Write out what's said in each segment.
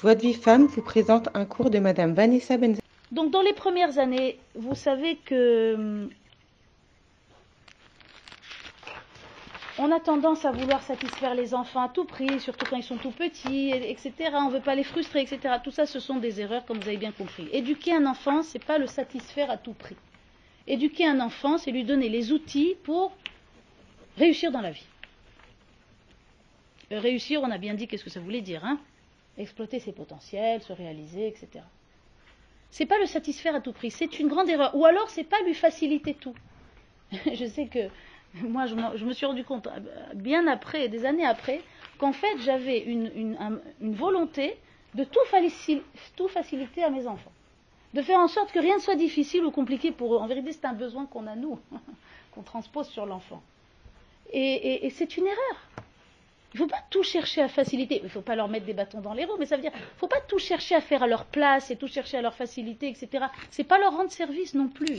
Joie de vie femme vous présente un cours de Madame Vanessa Benza. Donc dans les premières années, vous savez que hum, on a tendance à vouloir satisfaire les enfants à tout prix, surtout quand ils sont tout petits, et- etc. On ne veut pas les frustrer, etc. Tout ça, ce sont des erreurs, comme vous avez bien compris. Éduquer un enfant, c'est pas le satisfaire à tout prix. Éduquer un enfant, c'est lui donner les outils pour réussir dans la vie. Euh, Réussir, on a bien dit qu'est-ce que ça voulait dire, hein? Exploiter ses potentiels, se réaliser, etc. C'est pas le satisfaire à tout prix, c'est une grande erreur. Ou alors, c'est pas lui faciliter tout. je sais que moi, je, me suis rendu compte euh, bien après, des années après, qu'en fait, j'avais une, une- un- une volonté de tout, faci- tout faciliter à mes enfants. De faire en sorte que rien ne soit difficile ou compliqué pour eux. En vérité, c'est un besoin qu'on a nous, qu'on transpose sur l'enfant. Et c'est une erreur. Il ne faut pas tout chercher à faciliter. Il ne faut pas leur mettre des bâtons dans les roues, mais ça veut dire qu'il ne faut pas tout chercher à faire à leur place et tout chercher à leur faciliter, etc. C'est pas leur rendre service non plus.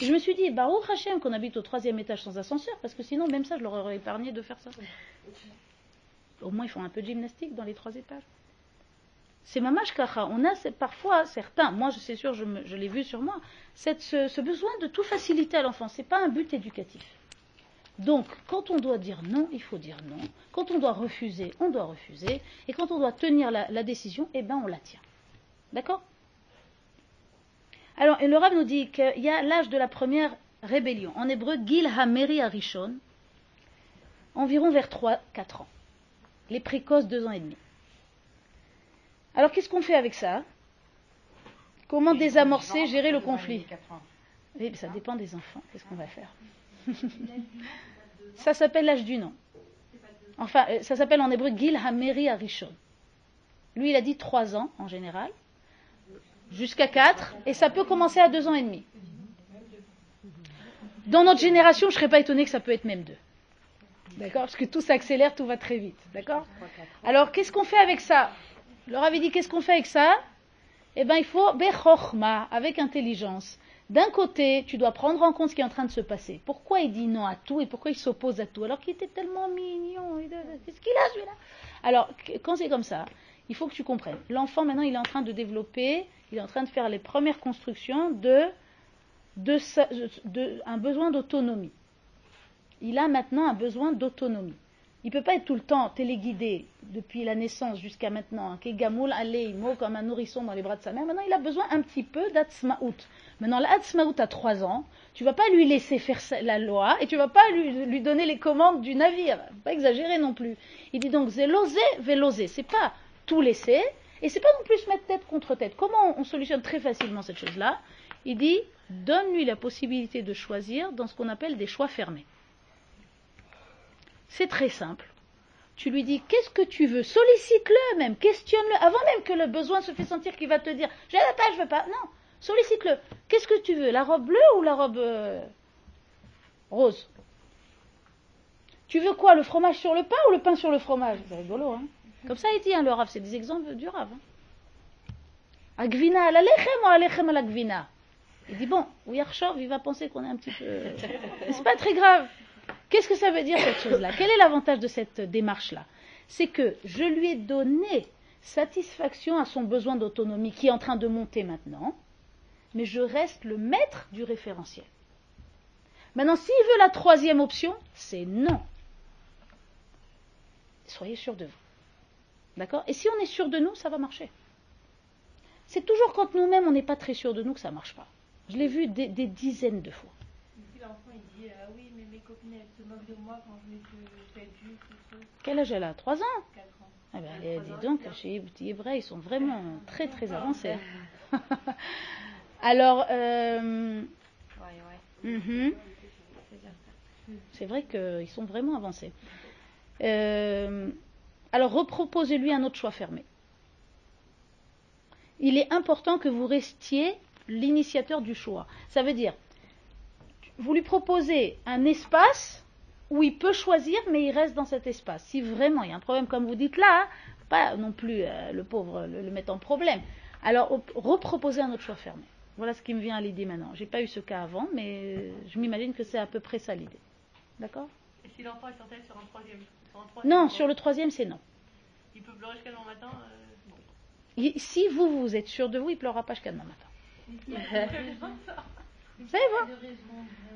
Je me suis dit, bah, au Hachem qu'on habite au troisième étage sans ascenseur, parce que sinon, même ça, je leur aurais épargné de faire ça. Au moins, ils font un peu de gymnastique dans les trois étages. C'est mamash kacha. On a parfois certains, moi je c'est sûr, je, l'ai vu sur moi, cette- ce, ce besoin de tout faciliter à l'enfant. C'est pas un but éducatif. Donc, quand on doit dire non, il faut dire non. Quand on doit refuser, on doit refuser. Et quand on doit tenir la, la décision, eh ben on la tient. D'accord? Alors, et le Rav nous dit qu'il y a l'âge de la première rébellion. En hébreu, Gil Hameri Arishon, environ vers 3-4 ans. Les précoces, 2 ans et demi. Alors, qu'est-ce qu'on fait avec ça? Comment désamorcer, gérer le conflit? ça dépend des enfants. Qu'est-ce qu'on va faire? Ça s'appelle l'âge du non. Enfin, euh, ça s'appelle en hébreu Gil Hameri Arishon. Lui, il a dit 3 ans en général, jusqu'à 4, et ça peut commencer à 2 ans et demi. Dans notre génération, je ne serais pas étonnée que ça peut être même 2. D'accord? Parce que tout s'accélère, tout va très vite. D'accord? Alors, qu'est-ce qu'on fait avec ça? Je leur avait dit, qu'est-ce qu'on fait avec ça? Eh bien, il faut bechochma, avec intelligence. D'un côté, tu dois prendre en compte ce qui est en train de se passer. Pourquoi il dit non à tout et pourquoi il s'oppose à tout Alors qu'il était tellement mignon. Qu'est-ce qu'il a celui-là Alors, qu- quand c'est comme ça, il faut que tu comprennes. L'enfant, maintenant, il est en train de développer, il est en train de faire les premières constructions de, de, de- un besoin d'autonomie. Il a maintenant un besoin d'autonomie. Il ne peut pas être tout le temps téléguidé depuis la naissance jusqu'à maintenant, hein, Kegamoul Aleimo, comme un nourrisson dans les bras de sa mère. Maintenant, il a besoin un petit peu d'Atzmaout. Maintenant, l'Atzmaout a 3 ans, tu vas pas lui laisser faire la loi et tu vas pas lui, donner les commandes du navire. Pas exagérer non plus. Il dit donc, zélosé, vélosé. C'est pas tout laisser et c'est pas non plus se mettre tête contre tête. Comment on solutionne très facilement cette chose-là? Il dit, donne-lui la possibilité de choisir dans ce qu'on appelle des choix fermés. C'est très simple. Tu lui dis qu'est-ce que tu veux, sollicite-le même, questionne-le, avant même que le besoin se fait sentir qu'il va te dire je veux pas, je veux pas. Non, sollicite-le. Qu'est-ce que tu veux, la robe bleue ou la robe euh, rose? Tu veux quoi, le fromage sur le pain ou le pain sur le fromage? C'est rigolo, hein Comme ça il dit, hein, le Rav, c'est des exemples du Rav. Hein. Agvina à la lechem ou à lechem à la gvina Il dit bon, Yarchov, il va penser qu'on est un petit peu. C'est pas très grave. Qu'est-ce que ça veut dire cette chose-là? Quel est l'avantage de cette démarche-là? C'est que je lui ai donné satisfaction à son besoin d'autonomie qui est en train de monter maintenant, mais je reste le maître du référentiel. Maintenant, s'il veut la troisième option, c'est non. Soyez sûr de vous. D'accord? Et si on est sûr de nous, ça va marcher. C'est toujours quand nous-mêmes, on n'est pas très sûr de nous que ça ne marche pas. Je l'ai vu des, des dizaines de fois. Si l'enfant il dit ah oui mais mes copines elles se moquent de moi quand je mets que tel jus tout ça, Quel âge elle a? 3 ans? 4 ans. Ah ben, eh, dis donc, chez les hébreux, ils sont vraiment très très avancés. Alors, euh, Ouais ouais. mhm, c'est vrai qu'ils sont vraiment avancés. Euh, alors, reproposez-lui un autre choix fermé. Il est important que vous restiez l'initiateur du choix. Ça veut dire, vous lui proposez un espace où il peut choisir, mais il reste dans cet espace. Si vraiment il y a un problème, comme vous dites là, pas non plus euh, le pauvre le, le mettre en problème. Alors, op- reproposez un autre choix fermé. Voilà ce qui me vient à l'idée maintenant. J'ai pas eu ce cas avant, mais je m'imagine que c'est à peu près ça l'idée. D'accord? Et si l'enfant est sur un troisième, sur un troisième Non, sur le troisième, c'est non. Il peut pleurer jusqu'à demain matin. euh, bon. si vous, vous êtes sûr de vous, il pleurera pas jusqu'à demain matin. Vous savez,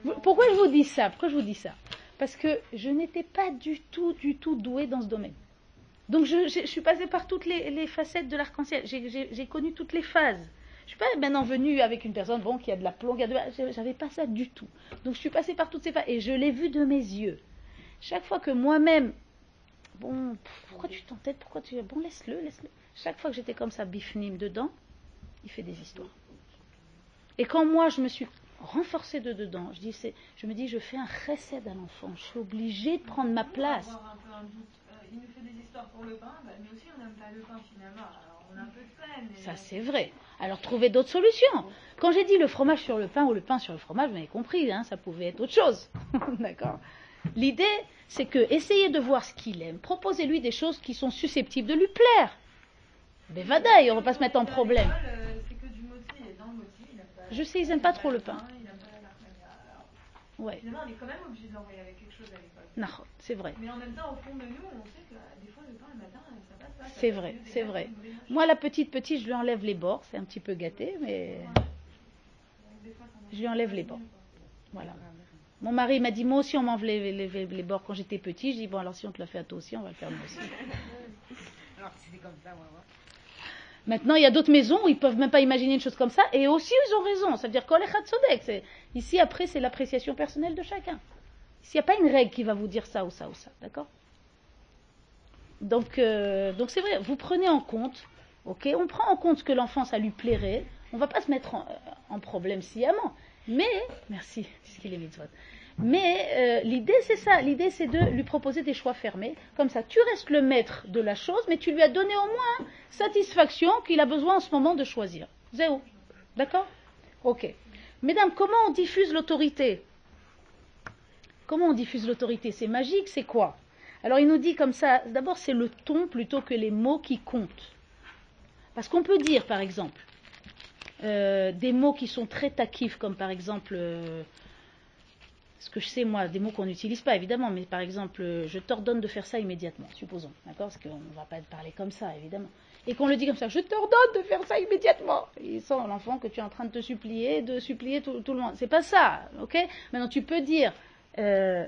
Vous- Pourquoi je vous dis ça? Pourquoi je vous dis ça? Parce que je n'étais pas du tout, du tout douée dans ce domaine. Donc je, je- je suis passée par toutes les, les facettes de l'arc-en-ciel. J'ai connu toutes les phases. Je suis pas maintenant venue avec une personne bon qui a de la plomb, qui a de la- j'avais pas ça du tout. Donc je suis passée par toutes ces phases et je l'ai vu de mes yeux. Chaque fois que moi-même, bon, pourquoi tu t'entêtes, pourquoi tu, bon laisse-le, laisse-le. Chaque fois que j'étais comme ça bifnim dedans, il fait des histoires. Et quand moi je me suis renforcée de dedans, je dis c'est, je me dis je fais un recède à l'enfant, je suis obligée de prendre ma place. Euh, il nous fait des histoires pour le pain, bah, nous aussi on n'aime pas le pain finalement. Ça, c'est vrai. Alors, trouvez d'autres solutions. Quand j'ai dit le fromage sur le pain ou le pain sur le fromage, vous avez compris, hein, ça pouvait être autre chose. D'accord L'idée, c'est que essayez de voir ce qu'il aime. Proposez-lui des choses qui sont susceptibles de lui plaire. Mais vadaï, on ne va pas se mettre en problème. Je sais, ils n'aiment pas trop le pain. Il aime pas la marmagna. Alors, Ouais, Finalement, on est quand même obligé de l'envoyer avec quelque chose à l'école. Nahot, c'est vrai. Mais en même temps, au fond de nous, on sait que euh, des fois, le pain le matin, ça passe pas. C'est vrai, c'est vrai. Moi, la petite petite, je lui enlève les bords. C'est un petit peu gâté, mais fois, je lui enlève les bords. Voilà. Mon mari m'a dit, moi aussi, on m'enlève les, les- les- bords quand j'étais petit. Je dis, bon, alors si on te l'a fait à toi aussi, on va le faire moi aussi. Alors, c'est comme ça, moi, moi. Maintenant, il y a d'autres maisons où ils peuvent même pas imaginer une chose comme ça, et aussi ils ont raison. Ça veut dire c'est ici après c'est l'appréciation personnelle de chacun. Ici, il n'y a pas une règle qui va vous dire ça ou ça ou ça, d'accord? Donc, euh, donc c'est vrai. Vous prenez en compte, ok? On prend en compte ce que l'enfant ça lui plairait. On va pas se mettre en, en problème sciemment, mais merci, puisqu'il est mitzvot. Mais euh, l'idée c'est ça. L'idée c'est de lui proposer des choix fermés. Comme ça, tu restes le maître de la chose, mais tu lui as donné au moins satisfaction qu'il a besoin en ce moment de choisir. Zéro. D'accord? Ok. Mesdames, comment on diffuse l'autorité? Comment on diffuse l'autorité? C'est magique, c'est quoi? Alors il nous dit comme ça, d'abord c'est le ton plutôt que les mots qui comptent. Parce qu'on peut dire par exemple euh, des mots qui sont très taquifs, comme par exemple, euh, ce que je sais moi, des mots qu'on n'utilise pas évidemment, mais par exemple, euh, je t'ordonne de faire ça immédiatement, supposons, d'accord Parce qu'on ne va pas parler comme ça évidemment. Et qu'on le dit comme ça, je t'ordonne de faire ça immédiatement. Il sent l'enfant que tu es en train de te supplier, de supplier tout, tout le monde. C'est pas ça, ok? Maintenant tu peux dire, euh,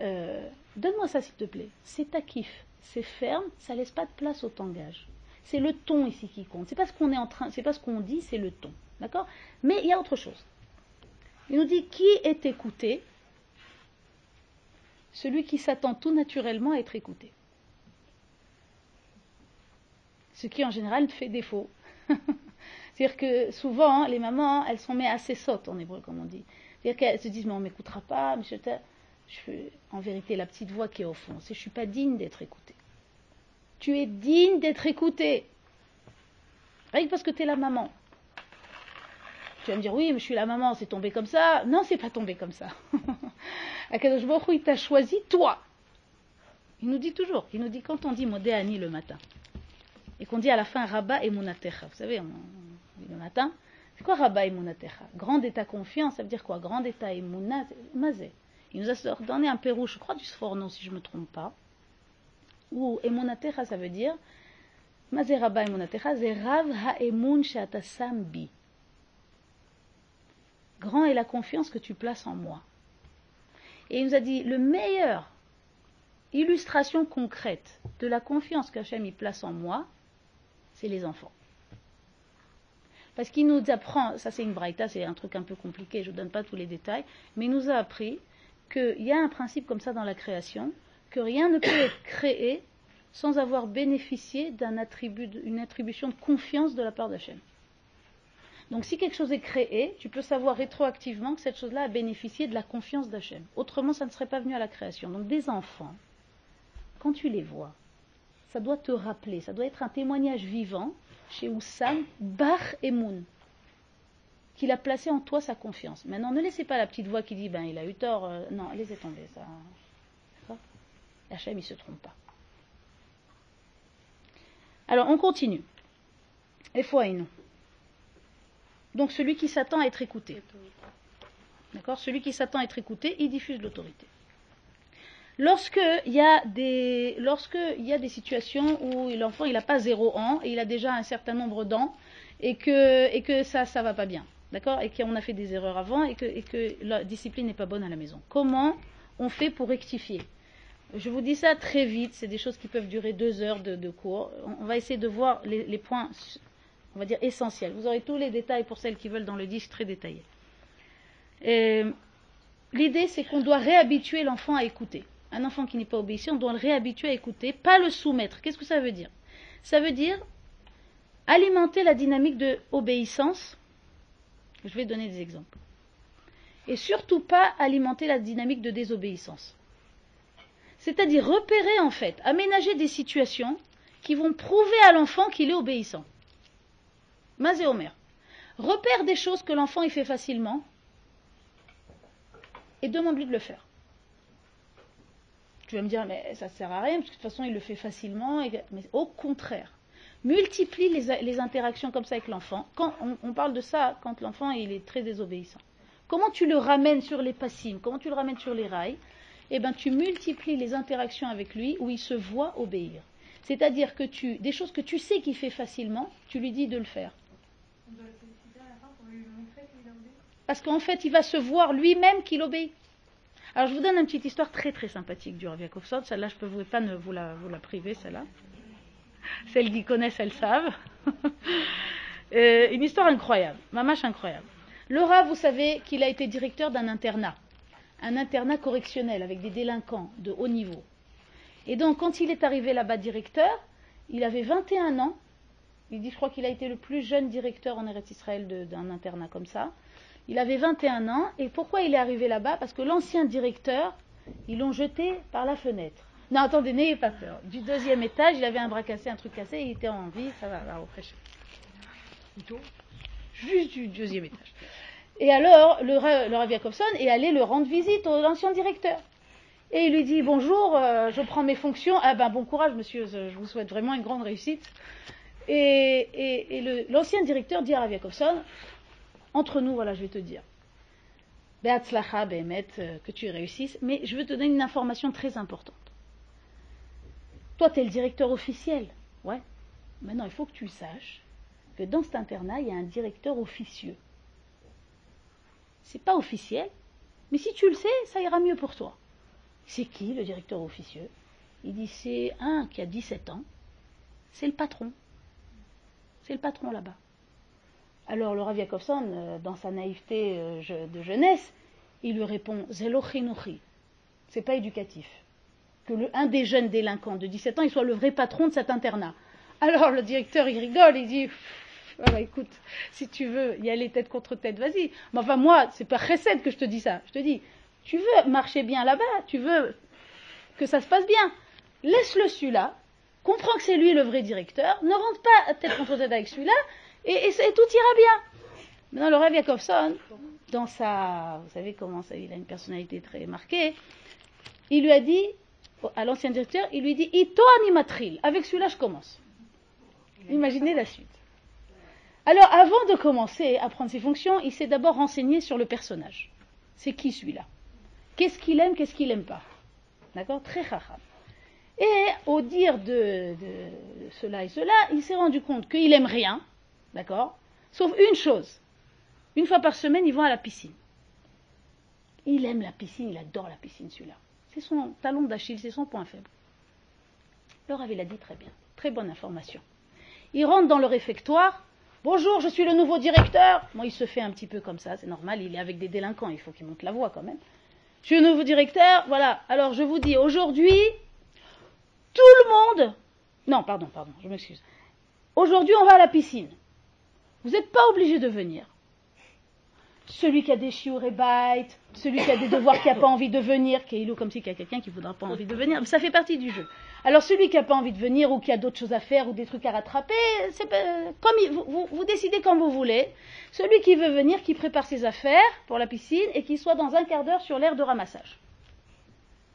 euh, donne-moi ça s'il te plaît. C'est taquif, c'est ferme, ça laisse pas de place au tangage. C'est le ton ici qui compte. C'est pas ce qu'on est en train, c'est pas ce qu'on dit, c'est le ton, d'accord? Mais il y a autre chose. Il nous dit qui est écouté? Celui qui s'attend tout naturellement à être écouté. Ce qui en général fait défaut. C'est-à-dire que souvent, les mamans, elles sont mais assez sottes en hébreu, comme on dit. C'est-à-dire qu'elles se disent, mais on ne m'écoutera pas, monsieur. Je en vérité, la petite voix qui est au fond, c'est je ne suis pas digne d'être écoutée. Tu es digne d'être écoutée. Rien que parce que tu es la maman. Tu vas me dire, oui, mais je suis la maman, c'est tombé comme ça. Non, c'est pas tombé comme ça. Akadosh il t'a choisi, toi. Il nous dit toujours, il nous dit quand on dit Modéani le matin, et qu'on dit à la fin Rabba et Munatecha, vous savez, on, dit le matin, c'est quoi Rabba et Munatecha Grande est ta confiance, ça veut dire quoi? Grande est ta Emuna, Mazé. Il nous a donné un pérou, je crois du Sforno, si je ne me trompe pas, où Emunatecha, ça veut dire, Mazé Rabba et Munatecha, c'est Rav ha-emun she'atasam bi. Grand est la confiance que tu places en moi. Et il nous a dit, le meilleur illustration concrète de la confiance qu'Hachem y place en moi, c'est les enfants. Parce qu'il nous apprend, ça c'est une braïta, c'est un truc un peu compliqué, je ne donne pas tous les détails, mais il nous a appris qu'il y a un principe comme ça dans la création, que rien ne peut être créé sans avoir bénéficié d'une attribut, attribution de confiance de la part d'Hachem. Donc si quelque chose est créé, tu peux savoir rétroactivement que cette chose-là a bénéficié de la confiance d'Hachem. Autrement, ça ne serait pas venu à la création. Donc des enfants, quand tu les vois, ça doit te rappeler, ça doit être un témoignage vivant chez Oussam Bar Emoun, qu'il a placé en toi sa confiance. Maintenant, ne laissez pas la petite voix qui dit ben il a eu tort. Euh, non, laissez tomber ça. Hachem, il se trompe pas. Alors, on continue. Et nous. Donc, celui qui s'attend à être écouté. D'accord? Celui qui s'attend à être écouté, il diffuse l'autorité. Lorsque il y a des, y a des situations où l'enfant n'a pas zéro an et il a déjà un certain nombre d'ans et que, et ça ça va pas bien, d'accord, et qu'on a fait des erreurs avant et que, la discipline n'est pas bonne à la maison. Comment on fait pour rectifier? Je vous dis ça très vite, c'est des choses qui peuvent durer deux heures de, cours. On va essayer de voir les, points, on va dire essentiels. Vous aurez tous les détails pour celles qui veulent dans le disque très détaillé. L'idée c'est qu'on doit réhabituer l'enfant à écouter un enfant qui n'est pas obéissant, on doit le réhabituer à écouter, pas le soumettre. Qu'est-ce que ça veut dire? Ça veut dire alimenter la dynamique de obéissance. Je vais donner des exemples. Et surtout pas alimenter la dynamique de désobéissance. C'est-à-dire repérer en fait, aménager des situations qui vont prouver à l'enfant qu'il est obéissant. Mazé Omer. Repère des choses que l'enfant y fait facilement et demande-lui de le faire. Tu vas me dire, mais ça ne sert à rien, parce que de toute façon, il le fait facilement. Mais au contraire, multiplie les, interactions comme ça avec l'enfant. Quand on, parle de ça quand l'enfant il est très désobéissant. Comment tu le ramènes sur les passimes? Comment tu le ramènes sur les rails? Eh bien, tu multiplies les interactions avec lui où il se voit obéir. C'est-à-dire que tu, des choses que tu sais qu'il fait facilement, tu lui dis de le faire. Parce qu'en fait, il va se voir lui-même qu'il obéit. Alors je vous donne une petite histoire très très sympathique du Rav Celle-là, je ne peux pas vous la, vous la priver, celle-là. Celles qui connaissent, elles savent. Euh, une histoire incroyable, mamache incroyable. Le Rav, vous savez qu'il a été directeur d'un internat, un internat correctionnel avec des délinquants de haut niveau. Et donc, quand il est arrivé là-bas directeur, il avait 21 ans. Il dit, je crois qu'il a été le plus jeune directeur en Eretz Israël d'un internat comme ça. Il avait 21 ans. Et pourquoi il est arrivé là-bas? Parce que l'ancien directeur, ils l'ont jeté par la fenêtre. Non, attendez, n'ayez pas peur. Du deuxième étage, il avait un bras cassé, un truc cassé, il était en vie, ça va, va refraîchir. Juste du deuxième étage. Et alors, le, le Rav est allé le rendre visite à l'ancien directeur. Et il lui dit Bonjour, euh, je prends mes fonctions. Ah ben, bon courage, monsieur, je vous souhaite vraiment une grande réussite. Et, l'ancien directeur dit à Rav entre nous, voilà, je vais te dire. Beatzlacha, euh, que tu réussisses, mais je veux te donner une information très importante. Toi, tu es le directeur officiel. Ouais. Maintenant, il faut que tu saches que dans cet internat, il y a un directeur officieux. C'est pas officiel, mais si tu le sais, ça ira mieux pour toi. C'est qui le directeur officieux? Il dit c'est un qui a 17 ans, c'est le patron. C'est le patron là-bas. Alors le Rav Yakovson, euh, dans sa naïveté euh, de jeunesse, il lui répond Zelochinuchi. C'est pas éducatif. Que le, un des jeunes délinquants de 17 ans, soit le vrai patron de cet internat. Alors le directeur, il rigole, il dit écoute, si tu veux y aller tête contre tête, vas-y. Mais enfin, moi, c'est pas recette que je te dis ça. Je te dis, tu veux marcher bien là-bas, tu veux que ça se passe bien. Laisse-le celui-là, comprends que c'est lui le vrai directeur, ne rentre pas tête contre tête avec celui-là, et, tout ira bien. Maintenant, le Rav Yakovson, dans sa, vous savez comment ça, il a une personnalité très marquée, il lui a dit, à l'ancien directeur, il lui dit, Ito animatril, avec celui-là je commence. Imaginez la suite. Alors, avant de commencer à prendre ses fonctions, il s'est d'abord renseigné sur le personnage. C'est qui celui-là? Qu'est-ce qu'il aime, qu'est-ce qu'il n'aime pas? D'accord? Très rare. Et au dire de, cela et cela, il s'est rendu compte qu'il aime rien, D'accord Sauf une chose. Une fois par semaine, ils vont à la piscine. Il aime la piscine, il adore la piscine, celui-là. C'est son talon d'Achille, c'est son point faible. Le il a dit très bien. Très bonne information. Il rentre dans le réfectoire. Bonjour, je suis le nouveau directeur. Moi, il se fait un petit peu comme ça, c'est normal, il est avec des délinquants, il faut qu'il monte la voix quand même. Je suis le nouveau directeur, voilà. Alors, je vous dis, aujourd'hui, tout le monde. Non, pardon, pardon, je m'excuse. Aujourd'hui, on va à la piscine. Vous n'êtes pas obligé de venir. Celui qui a des chiots et celui qui a des devoirs qui n'a pas envie de venir, qui est comme si il y a quelqu'un qui ne voudra pas envie de venir, ça fait partie du jeu. Alors celui qui n'a pas envie de venir ou qui a d'autres choses à faire ou des trucs à rattraper, c'est comme vous, vous, décidez quand vous voulez. Celui qui veut venir, qui prépare ses affaires pour la piscine et qui soit dans un quart d'heure sur l'air de ramassage.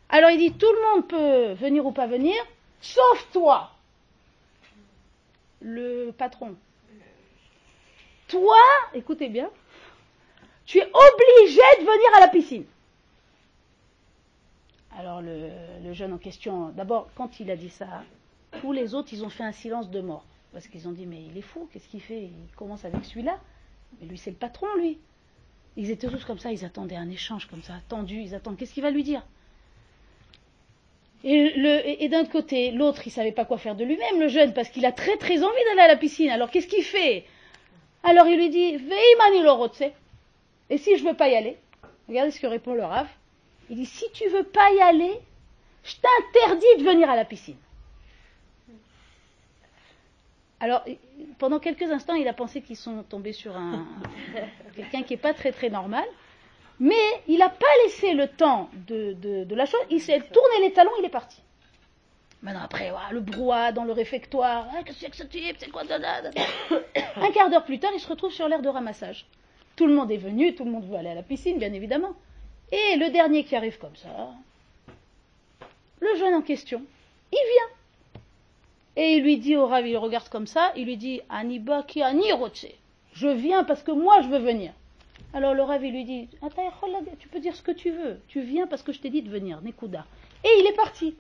Alors il dit tout le monde peut venir ou pas venir, sauf toi, le patron, toi, écoutez bien, tu es obligé de venir à la piscine. Alors le, jeune en question, d'abord, quand il a dit ça, tous les autres, ils ont fait un silence de mort. Parce qu'ils ont dit, mais il est fou, qu'est-ce qu'il fait? Il commence avec celui-là. Mais lui, c'est le patron, lui. Ils étaient tous comme ça, ils attendaient un échange comme ça, attendus, ils attendent. Qu'est-ce qu'il va lui dire? Et, le- et- et d'un côté, l'autre, il savait pas quoi faire de lui-même, le jeune, parce qu'il a très très envie d'aller à la piscine. Alors qu'est-ce qu'il fait? Alors il lui dit, Veimani lorotse. Et si je veux pas y aller Regardez ce que répond le Rav. Il dit, si tu veux pas y aller, je t'interdis de venir à la piscine. Alors, pendant quelques instants, il a pensé qu'ils sont tombés sur un quelqu'un qui n'est pas très très normal, mais il n'a pas laissé le temps de, de- de la chose. Il s'est tourné les talons, il est parti. Maintenant, après, ouah, le brouhaha dans le réfectoire. Ah, Qu'est-ce que c'est que ce type? C'est quoi. Un quart d'heure plus tard, il se retrouve sur l'aire de ramassage. Tout le monde est venu, tout le monde veut aller à la piscine, bien évidemment. Et le dernier qui arrive comme ça, le jeune en question, il vient. Et il lui dit au Rav, il regarde comme ça, il lui dit Aniba ki ani roche. Je viens parce que moi je veux venir. Alors le il lui dit Tu peux dire ce que tu veux. Tu viens parce que je t'ai dit de venir, Nekuda. Et il est parti.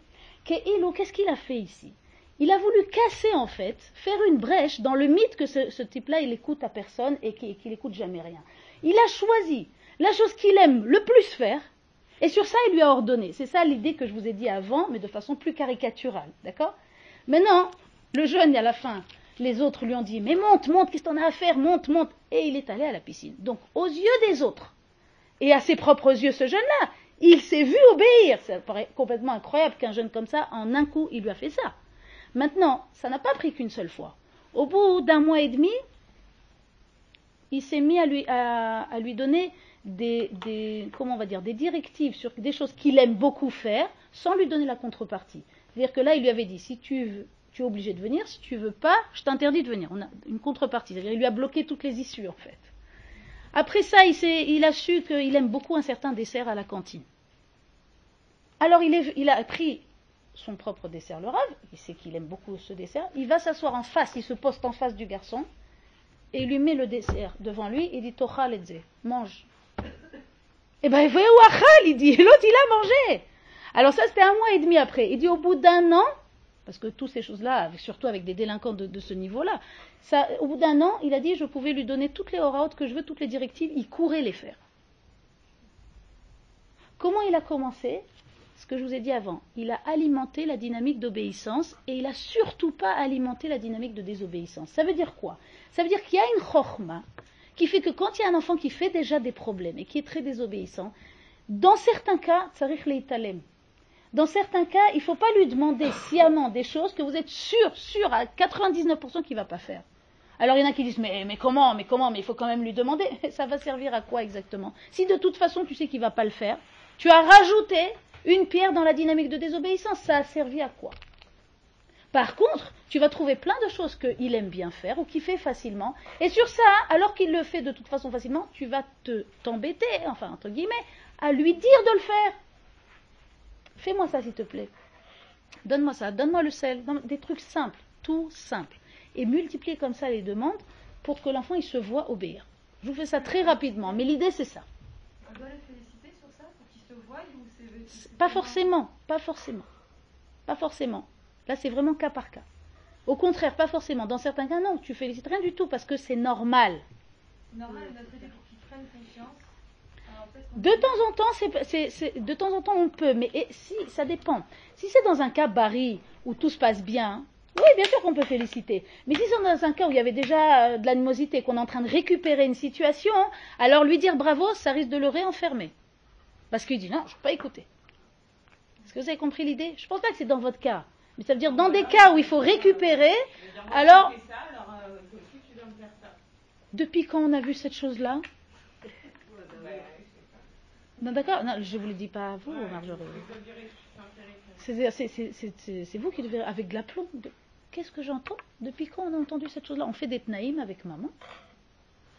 Qu'est-ce qu'il a fait ici? Il a voulu casser en fait, faire une brèche dans le mythe que ce, type-là, il écoute à personne et qu'il qu'il écoute jamais rien. Il a choisi la chose qu'il aime le plus faire, et sur ça, il lui a ordonné. C'est ça l'idée que je vous ai dit avant, mais de façon plus caricaturale. D'accord? Maintenant, le jeune, à la fin, les autres lui ont dit Mais monte, monte, qu'est-ce que t'en as à faire? Monte, monte. Et il est allé à la piscine. Donc, aux yeux des autres, et à ses propres yeux, ce jeune-là, il s'est vu obéir. Ça paraît complètement incroyable qu'un jeune comme ça, en un coup, il lui a fait ça. Maintenant, ça n'a pas pris qu'une seule fois. Au bout d'un mois et demi, il s'est mis à lui, donner des, comment on va dire, des directives sur des choses qu'il aime beaucoup faire, sans lui donner la contrepartie. C'est-à-dire que là, il lui avait dit, si tu veux, tu es obligé de venir, si tu veux pas, je t'interdis de venir. On a une contrepartie. Il lui a bloqué toutes les issues, en fait. Après ça, il, il a su qu'il aime beaucoup un certain dessert à la cantine. Alors, il, il a pris son propre dessert, le rave, il sait qu'il aime beaucoup ce dessert, il va s'asseoir en face, il se poste en face du garçon, et il lui met le dessert devant lui, et dit Tochal et mange. Eh ben, voyez il dit, l'autre il a mangé. Alors ça, c'était un mois et demi après. Il dit, au bout d'un an, parce que toutes ces choses-là, surtout avec des délinquants de, ce niveau-là, au bout d'un an, il a dit, je pouvais lui donner toutes les horaires que je veux, toutes les directives, il courait les faire. Comment il a commencé? Ce que je vous ai dit avant, il a alimenté la dynamique d'obéissance et il a surtout pas alimenté la dynamique de désobéissance. Ça veut dire quoi? Ça veut dire qu'il y a une chorma qui fait que quand il y a un enfant qui fait déjà des problèmes et qui est très désobéissant, dans certains cas, tsarich leitalem. Dans certains cas, il ne faut pas lui demander sciemment des choses que vous êtes sûr, sûr à 99% qu'il ne va pas faire. Alors il y en a qui disent mais, comment, mais comment, mais il faut quand même lui demander. Ça va servir à quoi exactement? Si de toute façon tu sais qu'il ne va pas le faire, tu as rajouté une pierre dans la dynamique de désobéissance. Ça a servi à quoi? Par contre, tu vas trouver plein de choses qu'il aime bien faire ou qu'il fait facilement. Et sur ça, alors qu'il le fait de toute façon facilement, tu vas te t'embêter, enfin entre guillemets, à lui dire de le faire. Fais-moi ça s'il te plaît. Donne-moi ça, donne-moi le sel, des trucs simples, tout simple. Et multiplier comme ça les demandes pour que l'enfant il se voit obéir. Je vous fais ça très rapidement, mais l'idée c'est ça. On doit féliciter sur ça pour qu'il se voie ou c'est. c'est Pas forcément, pas forcément. Pas forcément. Là, c'est vraiment cas par cas. Au contraire, pas forcément. Dans certains cas, non, tu félicites rien du tout parce que c'est normal. Normal, notre idée pour qu'il prenne conscience. De temps en temps, c'est, c'est- c'est- de temps en temps, on peut, mais et si, ça dépend. Si c'est dans un cas baril où tout se passe bien, oui, bien sûr qu'on peut féliciter. Mais si c'est dans un cas où il y avait déjà euh, de l'animosité, qu'on est en train de récupérer une situation, alors lui dire bravo, ça risque de le réenfermer. Parce qu'il dit non, je ne peux pas écouter. Est-ce que vous avez compris l'idée? Je ne pense pas que c'est dans votre cas. Mais ça veut dire dans des cas où il faut récupérer, alors depuis quand on a vu cette chose-là? Non, d'accord. Non, je ne vous le dis pas à vous, Marjorie. C'est- vous qui devez. Avec de l'aplomb. de- Qu'est-ce que j'entends? Depuis quand on a entendu cette chose-là? On fait des tnaïm avec maman.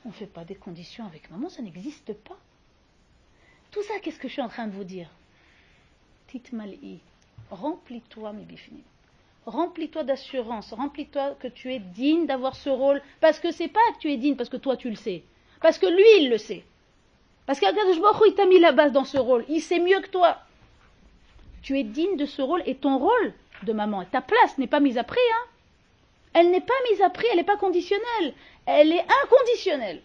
On ne fait pas des conditions avec maman, ça n'existe pas. Tout ça, qu'est-ce que je suis en train de vous dire? Titmal'i. Remplis-toi, mes. Remplis-toi d'assurance. Remplis-toi que tu es digne d'avoir ce rôle. Parce que c'est pas que tu es digne parce que toi tu le sais. Parce que lui, il le sait. Parce qu'Akadosh il t'a mis la base dans ce rôle. Il sait mieux que toi. Tu es digne de ce rôle et ton rôle de maman, ta place n'est pas mise à prix. Hein. Elle n'est pas mise à prix, elle n'est pas conditionnelle. Elle est inconditionnelle.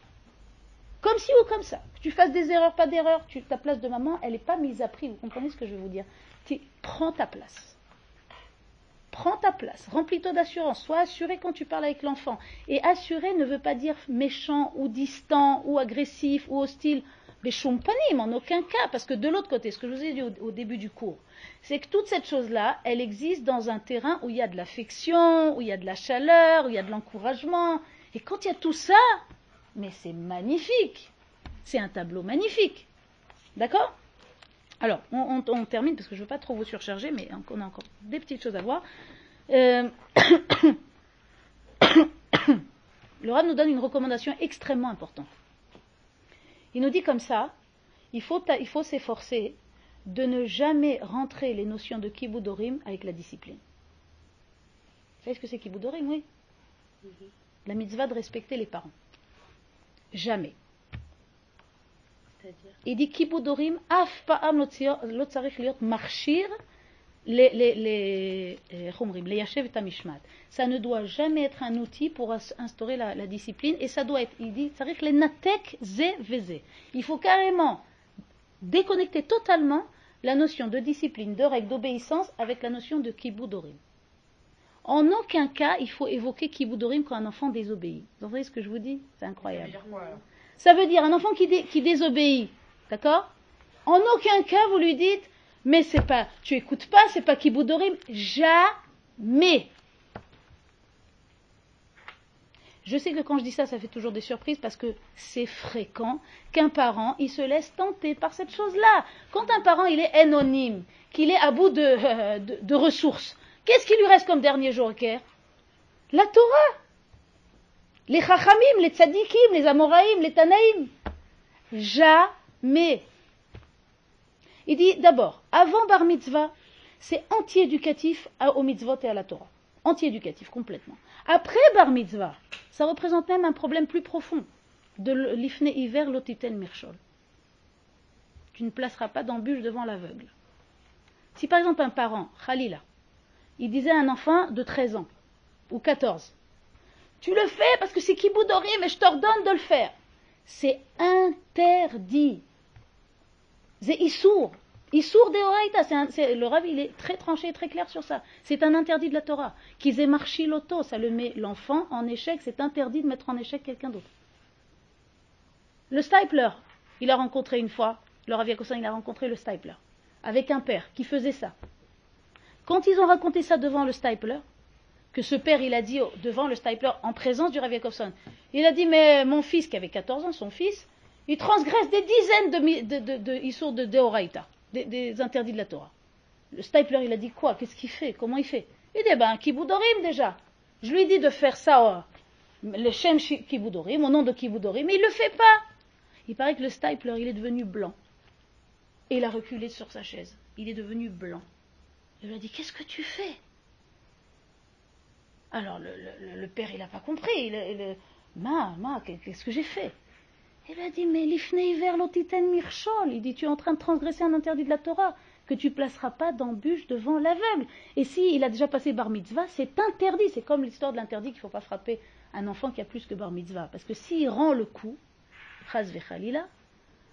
Comme si ou comme ça. Que tu fasses des erreurs, pas d'erreurs, ta place de maman, elle n'est pas mise à prix. Vous comprenez ce que je veux vous dire? Prends ta place. Prends ta place. Remplis-toi d'assurance. Sois assuré quand tu parles avec l'enfant. Et assuré ne veut pas dire méchant ou distant ou agressif ou hostile. Mais chumpanim, en aucun cas. Parce que de l'autre côté, ce que je vous ai dit au début du cours, c'est que toute cette chose-là, elle existe dans un terrain où il y a de l'affection, où il y a de la chaleur, où il y a de l'encouragement. Et quand il y a tout ça, mais c'est magnifique. C'est un tableau magnifique. D'accord? Alors, on, termine parce que je ne veux pas trop vous surcharger, mais on a encore des petites choses à voir. Euh, le nous donne une recommandation extrêmement importante. Il nous dit comme ça, il faut, il faut s'efforcer de ne jamais rentrer les notions de kiboudorim avec la discipline. Vous savez ce que c'est kiboudorim, oui? La mitzvah de respecter les parents. Jamais. Il dit kiboudorim af pa'am lotzarich liot marchir les, les, les, les yashev et mishmat. Ça ne doit jamais être un outil pour instaurer la, la discipline et ça doit être, il dit, les natek ze. Il faut carrément déconnecter totalement la notion de discipline, de règle, d'obéissance avec la notion de kiboudorim. En aucun cas, il faut évoquer kiboudorim quand un enfant désobéit. Vous entendez ce que je vous dis? C'est incroyable. Ça veut dire, un enfant qui, qui désobéit, d'accord? En aucun cas, vous lui dites, mais c'est pas, tu écoutes pas, c'est pas kiboudorim. Jamais. Je sais que quand je dis ça, ça fait toujours des surprises parce que c'est fréquent qu'un parent, il se laisse tenter par cette chose-là. Quand un parent, il est anonyme, qu'il est à bout de, ressources, qu'est-ce qui lui reste comme dernier jour La Torah. Les chachamim, les tzadikim, les amoraïm, les tanaïm. Jamais. Il dit d'abord, avant bar mitzvah, c'est anti-éducatif au mitzvot et à la Torah. Anti-éducatif, complètement. Après bar mitzvah, ça représente même un problème plus profond de l'ifne hiver l'otiten mirchol. Tu ne placeras pas d'embûche devant l'aveugle. Si par exemple un parent, Khalila, il disait à un enfant de 13 ans ou 14, tu le fais parce que c'est kiboudorim et je t'ordonne de le faire. C'est interdit. C'est issour. Issour de le Rav, il est très tranché, très clair sur ça. C'est un interdit de la Torah. Qu'ils aient marché l'auto, ça le met l'enfant en échec, c'est interdit de mettre en échec quelqu'un d'autre. Le Stipler, il a rencontré une fois, le Rav Yakosan, il a rencontré le Stipler, avec un père qui faisait ça. Quand ils ont raconté ça devant le Stipler, que ce père, il a dit devant le Stipler, en présence du Rav Yakovson, il a dit, mais mon fils, qui avait 14 ans, son fils, il transgresse des dizaines de, de, de, de, de des, interdits de la Torah. Le Stipler, il a dit quoi? Qu'est-ce qu'il fait? Comment il fait? Il dit, ben, Kiboudorim déjà. Je lui ai dit de faire ça, le Shem Kiboudorim, au nom de Kiboudorim, mais il ne le fait pas. Il paraît que le Stipler, il est devenu blanc. Et il a reculé sur sa chaise. Il est devenu blanc. Il lui a dit, qu'est-ce que tu fais? Alors, le, père, il n'a pas compris. Il, ma, ma, qu'est-ce que j'ai fait? Il a dit, mais l'ifnei ver l'otiten mirchol. Il dit, tu es en train de transgresser un interdit de la Torah, que tu placeras pas d'embûche devant l'aveugle. Et si il a déjà passé bar mitzvah, c'est interdit. C'est comme l'histoire de l'interdit qu'il ne faut pas frapper un enfant qui a plus que bar mitzvah. Parce que s'il rend le coup,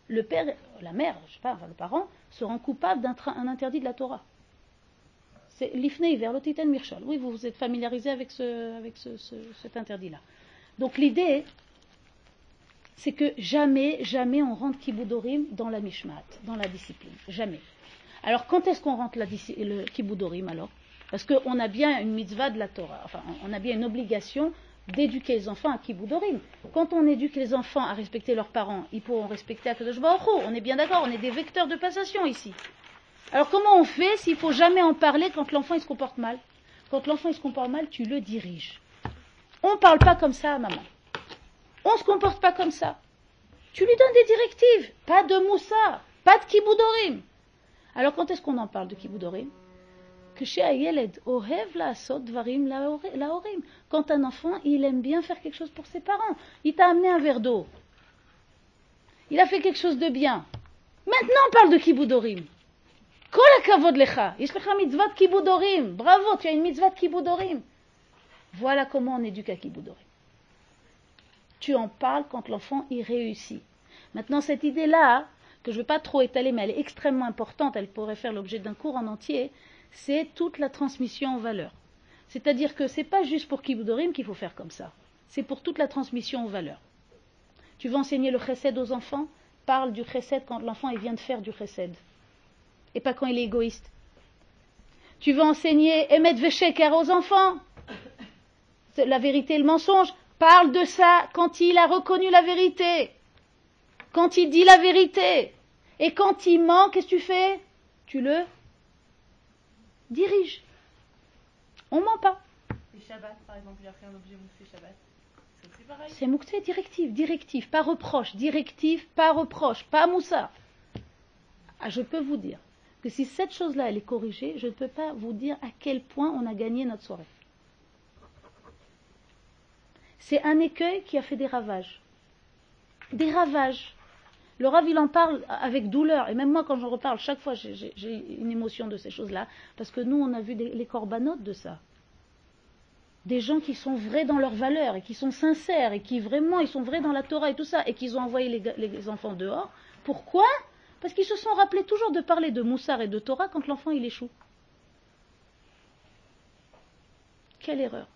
le père, la mère, je sais pas, enfin le parent, se rend coupable d'un interdit de la Torah. C'est l'ifnei ver l'otiten mirchol. Oui, vous vous êtes familiarisé avec cet interdit-là. Donc l'idée, c'est que jamais, jamais on rentre kiboudorim dans la mishmat, dans la discipline. Jamais. Alors quand est-ce qu'on rentre le kiboudorim alors? Parce qu'on a bien une mitzvah de la Torah, enfin on a bien une obligation d'éduquer les enfants à kiboudorim. Quand on éduque les enfants à respecter leurs parents, ils pourront respecter Akadosh Baruch On est bien d'accord, on est des vecteurs de passation ici. Alors comment on fait s'il faut jamais en parler quand l'enfant se comporte mal? Quand l'enfant se comporte mal, tu le diriges. On ne parle pas comme ça maman. On ne se comporte pas comme ça. Tu lui donnes des directives. Pas de moussa, pas de kiboudorim. Alors quand est-ce qu'on en parle de kiboudorim? Quand un enfant, il aime bien faire quelque chose pour ses parents. Il t'a amené un verre d'eau. Il a fait quelque chose de bien. Maintenant on parle de kiboudorim. Bravo, tu as une mitzvah de kiboudorim. Voilà comment on éduque à kiboudorim. Tu en parles quand l'enfant y réussit. Maintenant, cette idée-là, que je ne veux pas trop étaler, mais elle est extrêmement importante, elle pourrait faire l'objet d'un cours en entier, c'est toute la transmission en valeur. C'est-à-dire que ce n'est pas juste pour Kiboudorim qu'il faut faire comme ça, c'est pour toute la transmission en valeur. Tu veux enseigner le chesed aux enfants? Parle du chesed quand l'enfant vient de faire du chesed, et pas quand il est égoïste. Tu veux enseigner Emet Vesheker aux enfants? La vérité et le mensonge Parle de ça quand il a reconnu la vérité quand il dit la vérité. Et quand il ment, qu'est-ce que tu fais? Tu le diriges. On ment pas. Et Shabbat, par exemple, il a fait un objet moussé Shabbat. C'est pareil. C'est moussé directive, directive, pas reproche, directive, pas reproche, pas moussa. Ah, je peux vous dire que si cette chose-là, elle est corrigée, je ne peux pas vous dire à quel point on a gagné notre soirée. C'est un écueil qui a fait des ravages. Des ravages. Le Rav, il en parle avec douleur. Et même moi, quand j'en reparle, chaque fois, j'ai une émotion de ces choses-là. Parce que nous, on a vu les corbanotes de ça. Des gens qui sont vrais dans leurs valeurs et qui sont sincères et qui vraiment, ils sont vrais dans la Torah et tout ça. Et qu'ils ont envoyé les, enfants dehors. Pourquoi? Parce qu'ils se sont rappelés toujours de parler de Moussar et de Torah quand l'enfant, il échoue. Quelle erreur.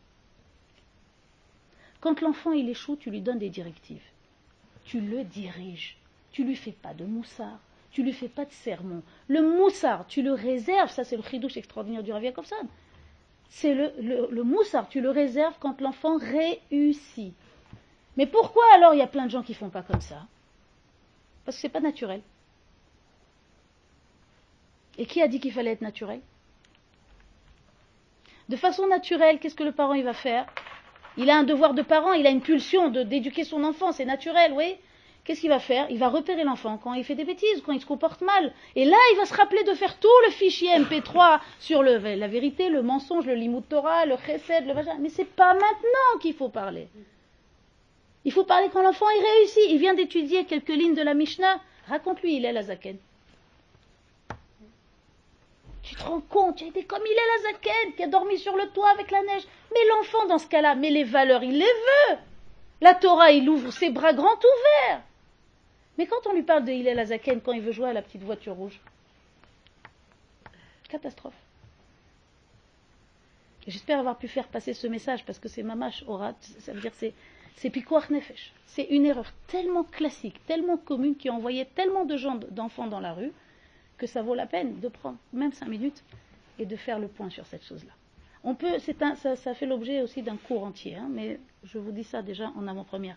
Quand l'enfant, il échoue, tu lui donnes des directives. Tu le diriges tu lui fais pas de moussard, tu lui fais pas de sermon. Le moussard, tu le réserves, ça c'est le chidouche extraordinaire du Rav Yakovsan. C'est le, moussard, tu le réserves quand l'enfant réussit. Mais pourquoi alors il y a plein de gens qui font pas comme ça? Parce que c'est pas naturel. Et qui a dit qu'il fallait être naturel? De façon naturelle, qu'est-ce que le parent il va faire? Il a un devoir de parent, il a une pulsion d'éduquer son enfant, c'est naturel, oui qu'est-ce qu'il va faire? Il va repérer l'enfant quand il fait des bêtises, quand il se comporte mal. Et là, il va se rappeler de faire tout le fichier MP3 sur la vérité, le mensonge, le limut Torah, le chesed, le vagin. Mais c'est pas maintenant qu'il faut parler. Il faut parler quand l'enfant est réussi. Il vient d'étudier quelques lignes de la Mishnah. Raconte-lui, il est la Zaken. Tu te rends compte, tu as été comme il est qui a dormi sur le toit avec la neige. Mais l'enfant, dans ce cas-là, mais les valeurs, il les veut. La Torah, il ouvre ses bras grands ouverts. Mais quand on lui parle de Hillel Azaken, quand il veut jouer à la petite voiture rouge, catastrophe. J'espère avoir pu faire passer ce message parce que c'est mamash orat, ça veut dire c'est c'est nefesh. C'est une erreur tellement classique, tellement commune qui a envoyé tellement de gens d'enfants dans la rue que ça vaut la peine de prendre même cinq minutes et de faire le point sur cette chose-là. On peut, ça, fait l'objet aussi d'un cours entier, hein, mais je vous dis ça déjà en avant-première.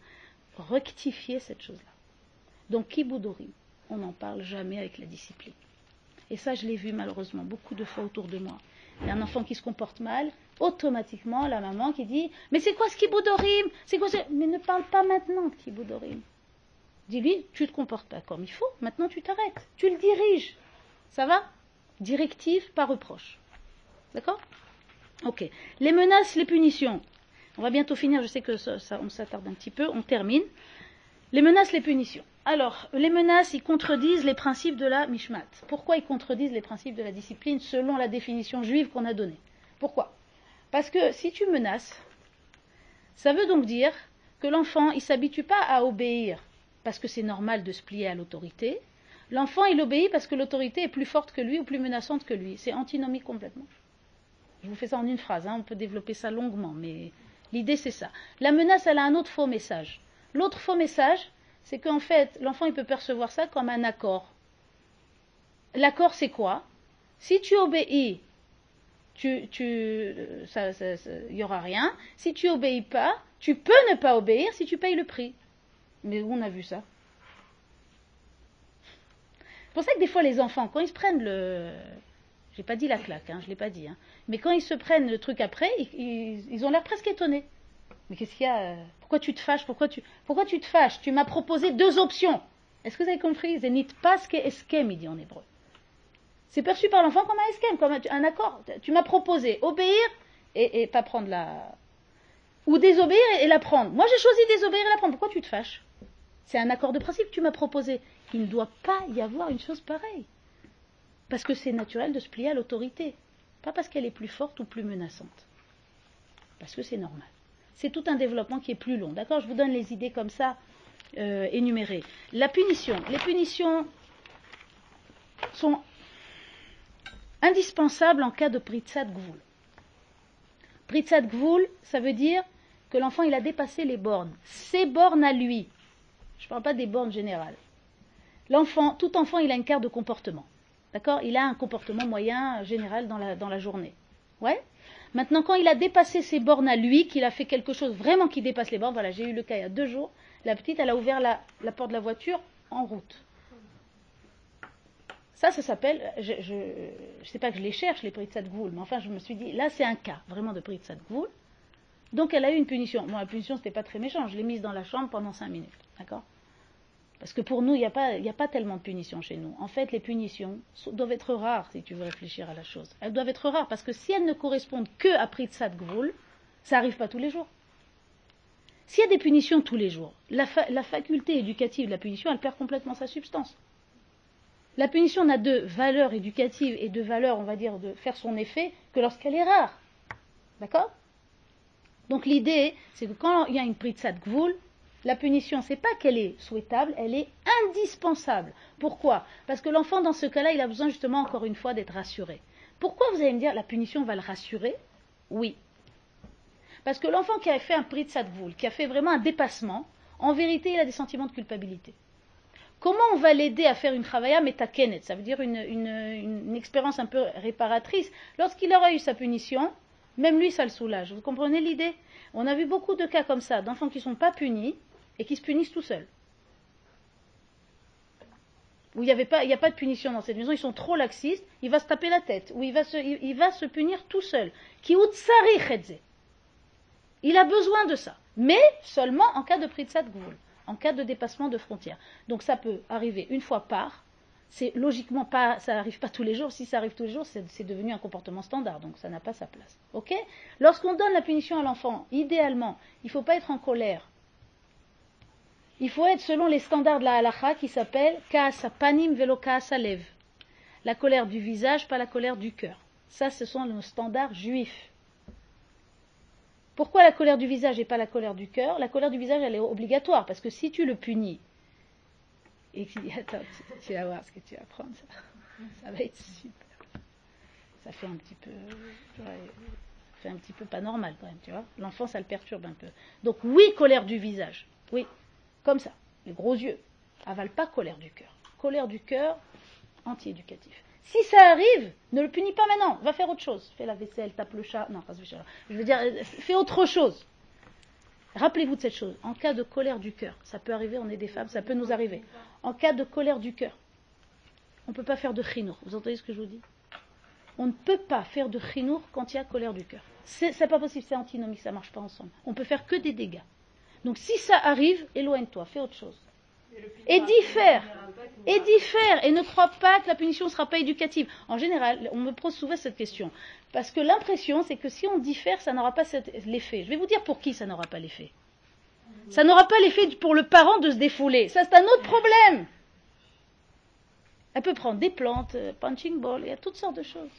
Rectifier cette chose-là. Donc, Kiboudorim, on n'en parle jamais avec la discipline. Et ça, je l'ai vu malheureusement beaucoup de fois autour de moi. Il y a un enfant qui se comporte mal, automatiquement, la maman qui dit Mais c'est quoi ce Kiboudorim C'est quoi Mais ne parle pas maintenant de Kiboudorim. Dis-lui Tu ne te comportes pas comme il faut, maintenant tu t'arrêtes. Tu le diriges. Ça va? Directive, pas reproche. D'accord? Ok. Les menaces, les punitions. On va bientôt finir, je sais que ça, on s'attarde un petit peu, on termine. Les menaces, les punitions. Alors, les menaces, ils contredisent les principes de la Mishmat. Pourquoi ils contredisent les principes de la discipline selon la définition juive qu'on a donnée? Pourquoi? Parce que si tu menaces, ça veut donc dire que l'enfant, il ne s'habitue pas à obéir parce que c'est normal de se plier à l'autorité. L'enfant, il obéit parce que l'autorité est plus forte que lui ou plus menaçante que lui. C'est antinomique complètement. Je vous fais ça en une phrase, hein. on peut développer ça longuement, mais l'idée c'est ça. La menace, elle a un autre faux message. L'autre faux message, c'est qu'en fait, l'enfant, il peut percevoir ça comme un accord. L'accord, c'est quoi? Si tu obéis, tu, tu, n'y aura rien. Si tu obéis pas, tu peux ne pas obéir si tu payes le prix. Mais on a vu ça? Pour ça que des fois, les enfants, quand ils se prennent le. J'ai pas dit la claque, hein, je l'ai pas dit. Hein, mais quand ils se prennent le truc après, ils ont l'air presque étonnés. Mais qu'est-ce qu'il y a euh, Pourquoi tu te fâches pourquoi tu, pourquoi tu te fâches? Tu m'as proposé deux options. Est-ce que vous avez compris? Zenit paske eskem, il dit en hébreu. C'est perçu par l'enfant comme un eskem, comme un, accord. Tu m'as proposé obéir et, pas prendre la. Ou désobéir et, la prendre. Moi, j'ai choisi désobéir et la prendre. Pourquoi tu te fâches? C'est un accord de principe que tu m'as proposé. Il ne doit pas y avoir une chose pareille. Parce que c'est naturel de se plier à l'autorité. Pas parce qu'elle est plus forte ou plus menaçante. Parce que c'est normal. C'est tout un développement qui est plus long. D'accord Je vous donne les idées comme ça, euh, énumérées. La punition. Les punitions sont indispensables en cas de pritsat gvoul. Pritsat gvoul, ça veut dire que l'enfant il a dépassé les bornes. Ses bornes à lui. Je ne parle pas des bornes générales. L'enfant, tout enfant, il a une carte de comportement. D'accord? Il a un comportement moyen général dans la, dans la journée. Ouais? Maintenant, quand il a dépassé ses bornes à lui, qu'il a fait quelque chose vraiment qui dépasse les bornes, voilà, j'ai eu le cas il y a deux jours, la petite, elle a ouvert la, la porte de la voiture en route. Ça, ça s'appelle, je ne sais pas que je les cherche, les de Sadgvoul, mais enfin, je me suis dit, là, c'est un cas vraiment de de Sadgvoul. Donc, elle a eu une punition. Bon, la punition, c'était pas très méchant. Je l'ai mise dans la chambre pendant cinq minutes. D'accord? Parce que pour nous, il n'y a, pas, tellement de punitions chez nous. En fait, les punitions doivent être rares, si tu veux réfléchir à la chose. Elles doivent être rares, parce que si elles ne correspondent que à prix de Sadgvoul, ça n'arrive pas tous les jours. S'il y a des punitions tous les jours, la, la faculté éducative de la punition, elle perd complètement sa substance. La punition n'a de valeur éducative et de valeur, on va dire, de faire son effet que lorsqu'elle est rare. D'accord? Donc l'idée, c'est que quand il y a une pritsat gvoul, la punition, c'est pas qu'elle est souhaitable, elle est indispensable. Pourquoi? Parce que l'enfant, dans ce cas-là, il a besoin justement, encore une fois, d'être rassuré. Pourquoi vous allez me dire la punition va le rassurer? Oui. Parce que l'enfant qui a fait un pritsat gvoul, qui a fait vraiment un dépassement, en vérité, il a des sentiments de culpabilité. Comment on va l'aider à faire une travailla metakenet Ça veut dire une, expérience un peu réparatrice. Lorsqu'il aura eu sa punition, même lui, ça le soulage. Vous comprenez l'idée? On a vu beaucoup de cas comme ça, d'enfants qui ne sont pas punis et qui se punissent tout seuls. Où il n'y a pas de punition dans cette maison, ils sont trop laxistes, il va se taper la tête, ou il va se, punir tout seul. Il a besoin de ça, mais seulement en cas de pritsat gvoul en cas de dépassement de frontières. Donc ça peut arriver une fois par. C'est logiquement pas, ça n'arrive pas tous les jours. Si ça arrive tous les jours, c'est devenu un comportement standard, donc ça n'a pas sa place. Lorsqu'on donne la punition à l'enfant, idéalement, il ne faut pas être en colère. Il faut être selon les standards de la halacha qui s'appelle kaasa panim velo kaasa lev. La colère du visage, pas la colère du cœur. Ça, ce sont nos standards juifs. Pourquoi la colère du visage et pas la colère du cœur? La colère du visage, elle est obligatoire, parce que si tu le punis, et tu dis, attends, tu, vas voir ce que tu vas prendre, ça, va être super. Ça fait un petit peu, fait un petit peu pas normal quand même, tu vois. L'enfant, ça le perturbe un peu. Donc oui, colère du visage, oui, comme ça, les gros yeux. Avale pas colère du cœur. Colère du cœur, anti-éducatif. Si ça arrive, ne le punis pas maintenant, va faire autre chose. Fais la vaisselle, tape le chat. Non, pas Je veux dire, fais autre chose. Rappelez-vous de cette chose. En cas de colère du cœur, ça peut arriver, on est des femmes, ça peut nous arriver. En cas de colère du cœur, on ne peut pas faire de chinour. Vous entendez ce que je vous dis? On ne peut pas faire de chinour quand il y a colère du cœur. C'est pas possible, c'est antinomique, ça ne marche pas ensemble. On peut faire que des dégâts. Donc si ça arrive, éloigne-toi, fais autre chose et diffère, et diffère, et ne crois pas que la punition ne sera pas éducative. En général, on me pose souvent cette question, parce que l'impression, c'est que si on diffère, ça n'aura pas l'effet. Je vais vous dire pour qui ça n'aura pas l'effet. Ça n'aura pas l'effet pour le parent de se défouler. Ça, c'est un autre problème. Elle peut prendre des plantes, euh, punching ball, il y a toutes sortes de choses.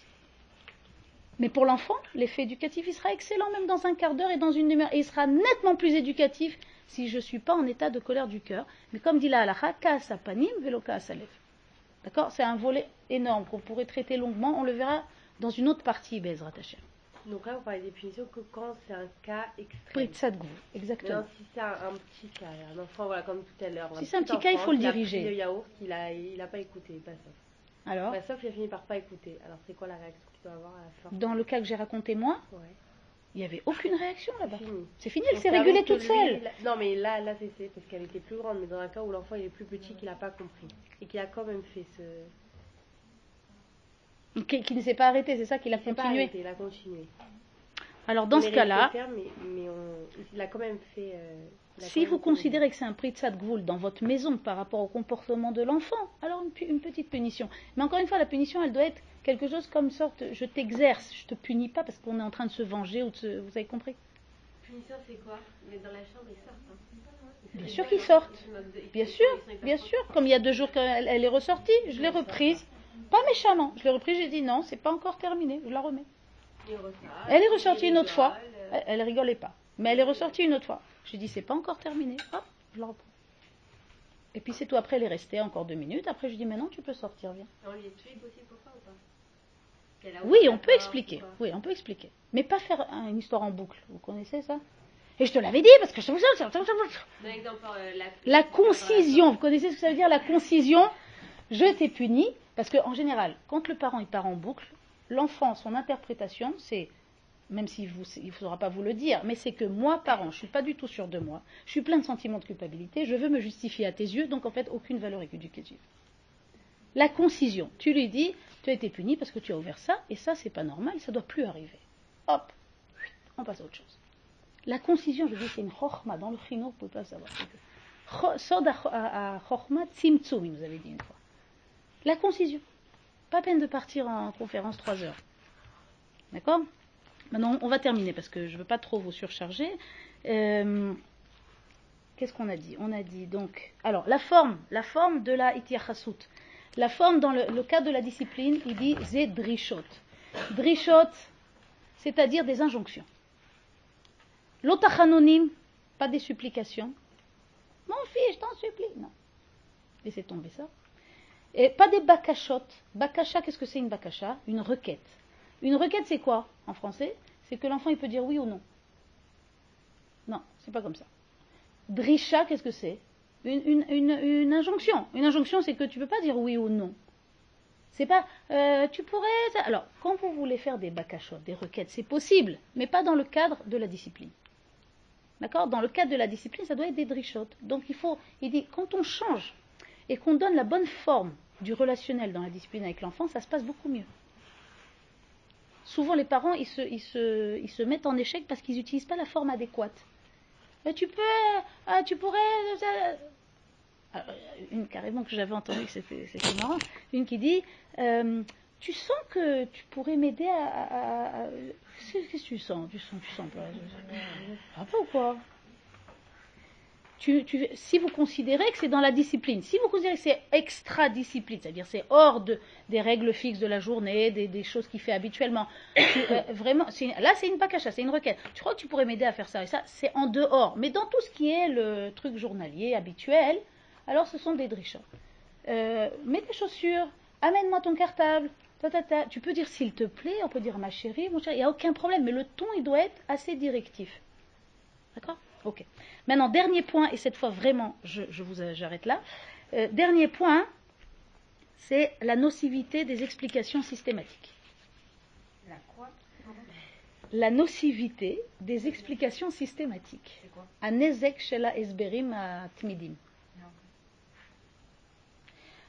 Mais pour l'enfant, l'effet éducatif, il sera excellent même dans un quart d'heure et dans une demi-heure. Et il sera nettement plus éducatif si je ne suis pas en état de colère du cœur. Mais comme dit la halacha, kasa panim velo D'accord? C'est un volet énorme qu'on pourrait traiter longuement. On le verra dans une autre partie, Bezrat. Donc là, vous parlez des punitions que quand c'est un cas extrême. exactement. Non, si c'est un, petit cas, un enfant, voilà, comme tout à l'heure. Si c'est un petit cas, il faut le diriger. Il a pris le yaourt, il n'a il a pas écouté, pas sauf. Alors? Pas sauf, il a fini par pas écouter. Alors c'est quoi la réaction? Dans le cas que j'ai raconté moi ouais. Il n'y avait aucune réaction là-bas. C'est fini, elle s'est régulée toute seule. non, mais là, là c'est parce qu'elle était plus grande, mais dans un cas où l'enfant est plus petit, qu'il n'a pas compris. Et qu'il a quand même fait ce. Qui, ne s'est pas arrêté, c'est ça qu'il a continué. il a continué. Alors dans ce cas-là. Mais, mais il a quand même fait. Euh, si vous considérez que c'est un prix de sadgvoul dans votre maison par rapport au comportement de l'enfant, alors une, petite punition. Mais encore une fois, la punition, elle doit être quelque chose comme sorte je t'exerce, je te punis pas parce qu'on est en train de se venger ou de se, vous avez compris? Punition, c'est quoi? Mais dans la chambre, ils sortent. Hein. Bien sûr qu'ils sortent. Bien sûr, bien sûr. Comme il y a deux jours qu'elle est ressortie, je l'ai reprise. Pas méchamment. Je l'ai repris, j'ai dit non, c'est pas encore terminé, je la remets. Elle est ressortie une autre fois. euh, Elle, elle rigolait pas. Mais elle est ressortie une autre fois. J'ai dit c'est pas encore terminé. Hop, je la reprends. Et puis c'est tout. Après, elle est restée encore deux minutes. Après, je dis maintenant tu peux sortir, viens. On lui explique aussi pourquoi ou pas? Qu'elle a Oui, on peut expliquer. Oui, on peut expliquer. Mais pas faire un- une histoire en boucle. Vous connaissez ça? Et je te l'avais dit parce que je la, La concision, vous connaissez ce que ça veut dire la concision? Je t'ai puni, parce qu'en général, quand le parent il part en boucle, l'enfant, son interprétation, c'est, même s'il ne faudra pas vous le dire, mais c'est que moi, parent, je ne suis pas du tout sûr de moi, je suis plein de sentiments de culpabilité, je veux me justifier à tes yeux, donc en fait, aucune valeur éducative. La concision, tu lui dis, tu as été puni parce que tu as ouvert ça, et ça, c'est pas normal, ça doit plus arriver. Hop, on passe à autre chose. La concision, je dis, c'est une chorma. Dans le chino, vous ne pouvez pas savoir. Sod à chorma tzimtzum, il nous avait dit une fois. La concision. Pas peine de partir en conférence trois heures. D'accord? Maintenant, on va terminer parce que je ne veux pas trop vous surcharger. Euh, Qu'est-ce qu'on a dit? On a dit donc. Alors, la forme, la forme de la itiachasut. La forme dans le, cas de la discipline, il dit zé drishot. Drishot, c'est-à-dire des injonctions. L'otachanonim, pas des supplications. Mon fils, je t'en supplie. Non. Laissez tomber ça. Et pas des bakashot. Bakasha, qu'est-ce que c'est une bakasha? Une requête. Une requête, c'est quoi en français? C'est que l'enfant il peut dire oui ou non. Non, c'est pas comme ça. Drisha, qu'est-ce que c'est? Une, injonction. Une injonction, c'est que tu ne peux pas dire oui ou non. C'est pas euh, tu pourrais. Alors, quand vous voulez faire des bakashot, des requêtes, c'est possible, mais pas dans le cadre de la discipline. D'accord? Dans le cadre de la discipline, ça doit être des drishot. Donc il faut, il dit, quand on change et qu'on donne la bonne forme du relationnel dans la discipline avec l'enfant, ça se passe beaucoup mieux. Souvent, les parents, ils se, mettent en échec parce qu'ils n'utilisent pas la forme adéquate. Tu peux, ah, tu pourrais. euh, alors, une carrément que j'avais entendue, que c'était marrant. Une qui dit euh, Tu sens que tu pourrais m'aider à- Qu'est-ce que tu sens? Tu sens, tu sens pas. Ah, pas ou quoi? Si vous considérez que c'est dans la discipline, si vous considérez que c'est extra-discipline, c'est-à-dire c'est hors de, des règles fixes de la journée, des, choses qu'il fait habituellement, tu- euh, vraiment, là c'est une pakasha, c'est une requête. Tu crois que tu pourrais m'aider à faire ça et ça, c'est en dehors. Mais dans tout ce qui est le truc journalier, habituel, alors ce sont des drishas. Euh, mets tes chaussures, amène-moi ton cartable. ta, ta, ta. Tu peux dire s'il te plaît, on peut dire ma chérie, mon chéri, il n'y a aucun problème, mais le ton il doit être assez directif. D'accord? Ok. Maintenant, dernier point, et cette fois vraiment, je, je vous j'arrête là. Euh, dernier point, c'est la nocivité des explications systématiques. La quoi? La nocivité des explications systématiques. C'est quoi? Tmidim.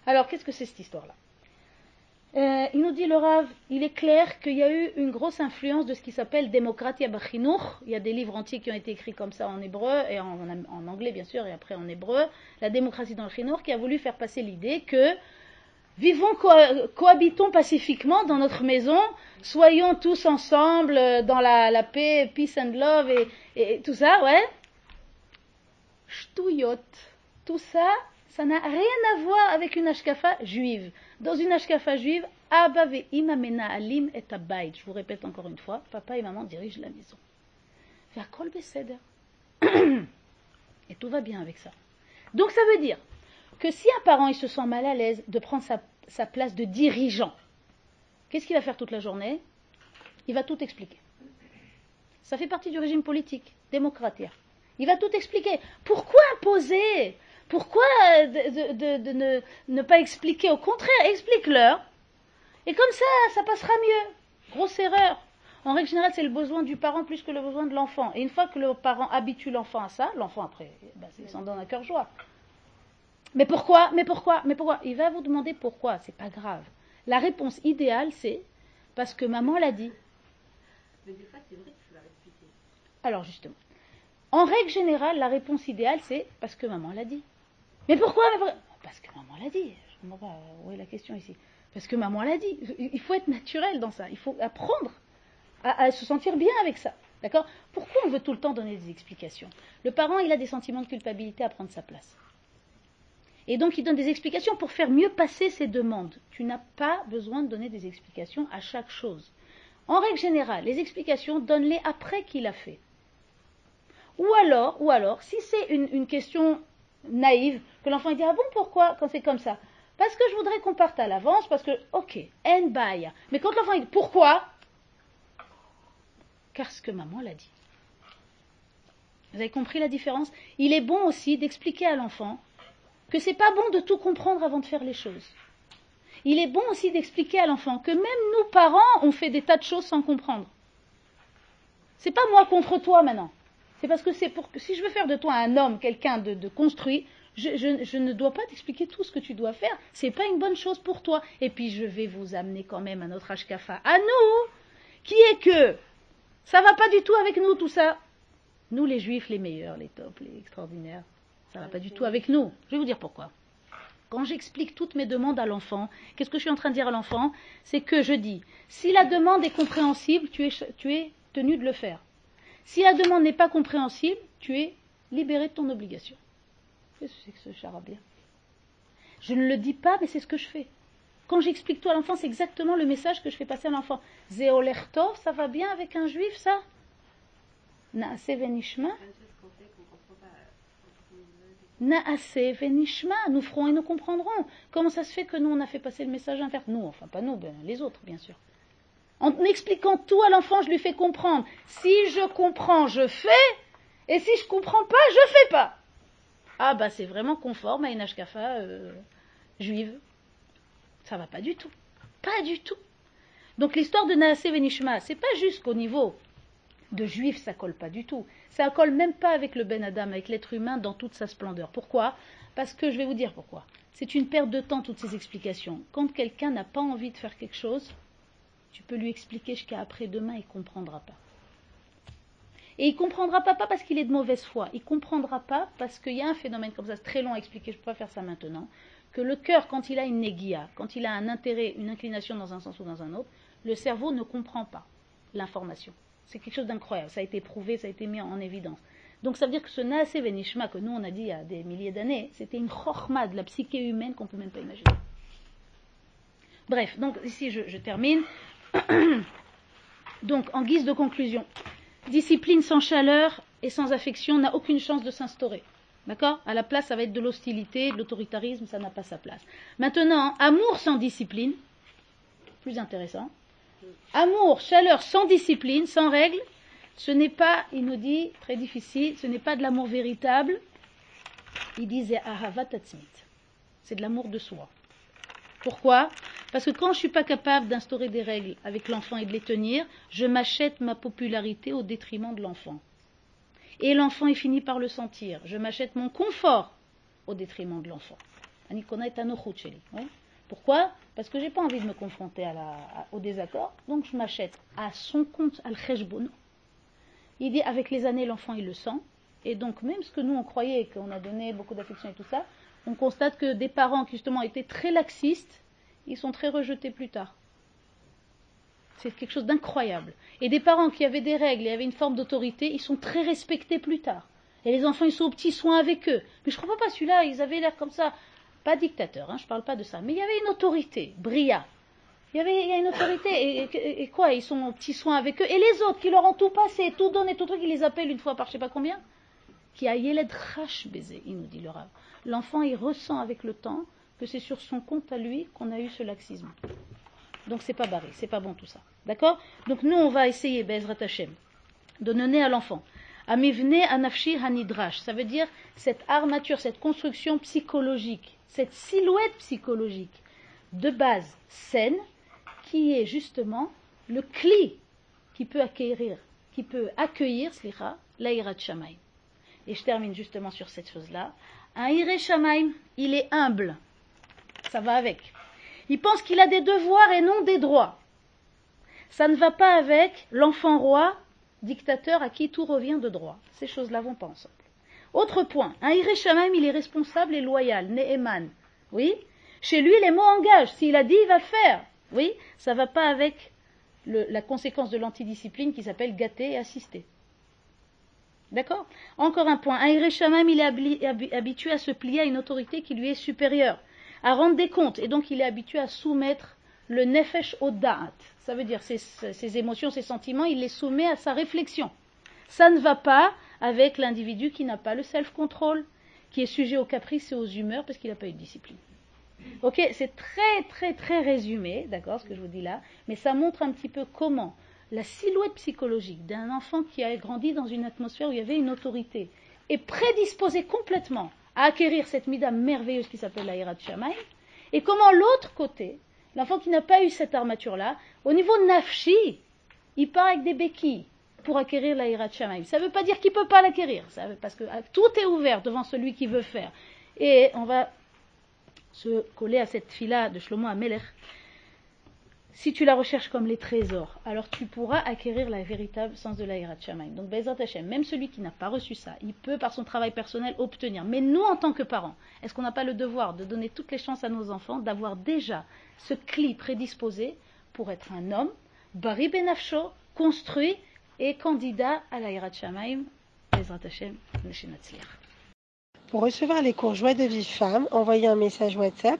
Alors, qu'est-ce que c'est cette histoire-là? Euh, Il nous dit le Rav, il est clair qu'il y a eu une grosse influence de ce qui s'appelle Demokratia Bachinur. Il y a des livres entiers qui ont été écrits comme ça en hébreu et en, anglais, bien sûr, et après en hébreu. La démocratie dans le qui a voulu faire passer l'idée que vivons, co- cohabitons pacifiquement dans notre maison, soyons tous ensemble euh, dans la, paix, peace and love et, tout ça, ouais. Shtouyot. Tout ça, ça n'a rien à voir avec une ashkafa juive. Dans une ashkafa juive, Abba ve'ima alim et. Je vous répète encore une fois, papa et maman dirigent la maison. Et tout va bien avec ça. Donc ça veut dire que si un parent se sent mal à l'aise de prendre sa, sa place de dirigeant, qu'est-ce qu'il va faire toute la journée? Il va tout expliquer. Ça fait partie du régime politique, démocratique. Il va tout expliquer. Pourquoi imposer Pourquoi euh, de, de- de- de ne, ne pas expliquer Au contraire, explique-leur. Et comme ça, ça passera mieux. Grosse erreur. En règle générale, c'est le besoin du parent plus que le besoin de l'enfant. Et une fois que le parent habitue l'enfant à ça, l'enfant après, ben, il s'en donne à cœur joie. Mais pourquoi Mais pourquoi Mais pourquoi? Il va vous demander pourquoi. C'est pas grave. La réponse idéale, c'est parce que maman l'a dit. Mais des fois, c'est vrai qu'il faut leur expliquer. Alors justement, en règle générale, la réponse idéale, c'est parce que maman l'a dit. Mais pourquoi Parce que maman l'a dit. Je ne comprends pas où est la question ici? Parce que maman l'a dit. Il faut être naturel dans ça. Il faut apprendre à, se sentir bien avec ça. D'accord? Pourquoi on veut tout le temps donner des explications? Le parent, il a des sentiments de culpabilité à prendre sa place. Et donc il donne des explications pour faire mieux passer ses demandes. Tu n'as pas besoin de donner des explications à chaque chose. En règle générale, les explications, donne-les après qu'il a fait. Ou alors, ou alors, si c'est une question naïve, que l'enfant dit Ah bon, pourquoi quand c'est comme ça? Parce que je voudrais qu'on parte à l'avance, parce que, ok, en bail. Mais quand l'enfant dit Pourquoi? Car ce que maman l'a dit. Vous avez compris la différence? Il est bon aussi d'expliquer à l'enfant que c'est pas bon de tout comprendre avant de faire les choses. Il est bon aussi d'expliquer à l'enfant que même nous, parents, on fait des tas de choses sans comprendre. C'est pas moi contre toi maintenant. C'est parce que si je veux faire de toi un homme, quelqu'un de, construit, je, ne dois pas t'expliquer tout ce que tu dois faire. C'est pas une bonne chose pour toi. Et puis je vais vous amener quand même à notre Ashkafa, à nous, qui est que ça va pas du tout avec nous tout ça. Nous les juifs, les meilleurs, les tops, les extraordinaires, ça va pas du tout avec nous. Je vais vous dire pourquoi. Quand j'explique toutes mes demandes à l'enfant, qu'est-ce que je suis en train de dire à l'enfant? C'est que je dis, si la demande est compréhensible, tu es tenu de le faire. Si la demande n'est pas compréhensible, tu es libéré de ton obligation. Qu'est-ce que c'est que ce charabia? Je ne le dis pas, mais c'est ce que je fais. Quand j'explique tout à l'enfant, c'est exactement le message que je fais passer à l'enfant. Zéolertov, ça va bien avec un juif, ça? Naase venishma? Naase venishma, nous ferons et nous comprendrons. Comment ça se fait que nous, on a fait passer le message inverse Nous, enfin pas nous, ben, les autres, bien sûr. En expliquant tout à l'enfant, je lui fais comprendre. Si je comprends, je fais, et si je comprends pas, je fais pas. Ah bah c'est vraiment conforme à une ashkafa euh, juive. Ça va pas du tout. Pas du tout. Donc l'histoire de Naase Venishma, c'est pas juste qu'au niveau de juif, ça colle pas du tout. Ça colle même pas avec le Ben Adam, avec l'être humain dans toute sa splendeur. Pourquoi? Parce que je vais vous dire pourquoi. C'est une perte de temps, toutes ces explications. Quand quelqu'un n'a pas envie de faire quelque chose, tu peux lui expliquer jusqu'à après-demain, il ne comprendra pas. Et il ne comprendra pas, parce qu'il est de mauvaise foi, il ne comprendra pas parce qu'il y a un phénomène comme ça, c'est très long à expliquer, je ne peux pas faire ça maintenant, que le cœur, quand il a une négia, quand il a un intérêt, une inclination dans un sens ou dans un autre, le cerveau ne comprend pas l'information. C'est quelque chose d'incroyable, ça a été prouvé, ça a été mis en évidence. Donc ça veut dire que ce Naase Venishma que nous on a dit il y a des milliers d'années, c'était une chorma de la psyché humaine qu'on ne peut même pas imaginer. Bref, donc ici je termine. Donc, en guise de conclusion, discipline sans chaleur et sans affection n'a aucune chance de s'instaurer. D'accord? À la place, ça va être de l'hostilité, de l'autoritarisme, ça n'a pas sa place. Maintenant, amour sans discipline, plus intéressant. Amour, chaleur sans discipline, sans règle, ce n'est pas, il nous dit, très difficile, ce n'est pas de l'amour véritable. Il disait C'est de l'amour de soi. Pourquoi? Parce que quand je ne suis pas capable d'instaurer des règles avec l'enfant et de les tenir, je m'achète ma popularité au détriment de l'enfant. Et l'enfant est fini par le sentir. Je m'achète mon confort au détriment de l'enfant. Pourquoi? Parce que je n'ai pas envie de me confronter au désaccord, donc je m'achète à son compte, al kheshbon. Il dit avec les années, l'enfant il le sent, et donc même ce que nous on croyait qu'on a donné beaucoup d'affection et tout ça, on constate que des parents qui justement étaient très laxistes, ils sont très rejetés plus tard. C'est quelque chose d'incroyable. Et des parents qui avaient des règles et avaient une forme d'autorité, ils sont très respectés plus tard. Et les enfants, ils sont aux petits soins avec eux. Mais je ne crois pas celui-là, ils avaient l'air comme ça, pas dictateur, hein, je ne parle pas de ça, mais il y avait une autorité, Bria. Il y avait il une autorité, et, quoi, ils sont aux petits soins avec eux. Et les autres qui leur ont tout passé, tout donné, tout truc, ils les appellent une fois par je ne sais pas combien. Qui a yeled rash baiser, il nous dit le rave l'enfant il ressent avec le temps que c'est sur son compte à lui qu'on a eu ce laxisme. Donc c'est pas barré, c'est pas bon tout ça. D'accord? Donc nous on va essayer, Bezrat Hashem, de donner à l'enfant. Amivne anafshi hanidrash, ça veut dire cette armature, cette construction psychologique, cette silhouette psychologique de base saine qui est justement le cli qui peut accueillir, qui peut accueillir, slicha, l'aïrat Et je termine justement sur cette chose-là. Un Iré il est humble. Ça va avec. Il pense qu'il a des devoirs et non des droits. Ça ne va pas avec l'enfant roi, dictateur à qui tout revient de droit. Ces choses-là vont pas ensemble. Autre point, un Iré il est responsable et loyal, Neheman. Oui Chez lui, les mots engagent. S'il a dit, il va le faire. Oui Ça ne va pas avec la conséquence de l'antidiscipline qui s'appelle gâter et assister. D'accord? Encore un point. Un Ireshamaim, il est habitué à se plier à une autorité qui lui est supérieure, à rendre des comptes. Et donc, il est habitué à soumettre le nefesh au da'at. Ça veut dire ses, émotions, ses sentiments, il les soumet à sa réflexion. Ça ne va pas avec l'individu qui n'a pas le self-control, qui est sujet aux caprices et aux humeurs parce qu'il n'a pas eu de discipline. Ok, c'est très très très résumé, d'accord, ce que je vous dis là, mais ça montre un petit peu comment la silhouette psychologique d'un enfant qui a grandi dans une atmosphère où il y avait une autorité est prédisposé complètement à acquérir cette mida merveilleuse qui s'appelle la Hirat Shamaï, et comment l'autre côté, l'enfant qui n'a pas eu cette armature-là, au niveau nafshi, il part avec des béquilles pour acquérir la Hirat Shamaï. Ça ne veut pas dire qu'il ne peut pas l'acquérir, parce que ah, tout est ouvert devant celui qui veut faire. Et on va se coller à cette fila de Shlomo Amelech. Si tu la recherches comme les trésors, alors tu pourras acquérir la véritable sens de la Shamaim. Donc, Bezat Hashem, même celui qui n'a pas reçu ça, il peut par son travail personnel obtenir. Mais nous, en tant que parents, est-ce qu'on n'a pas le devoir de donner toutes les chances à nos enfants d'avoir déjà ce cli prédisposé pour être un homme, Bari Benafsho, construit et candidat à la Shamaim, Bezat Hashem. Pour recevoir les cours Joie de vie femme, envoyez un message WhatsApp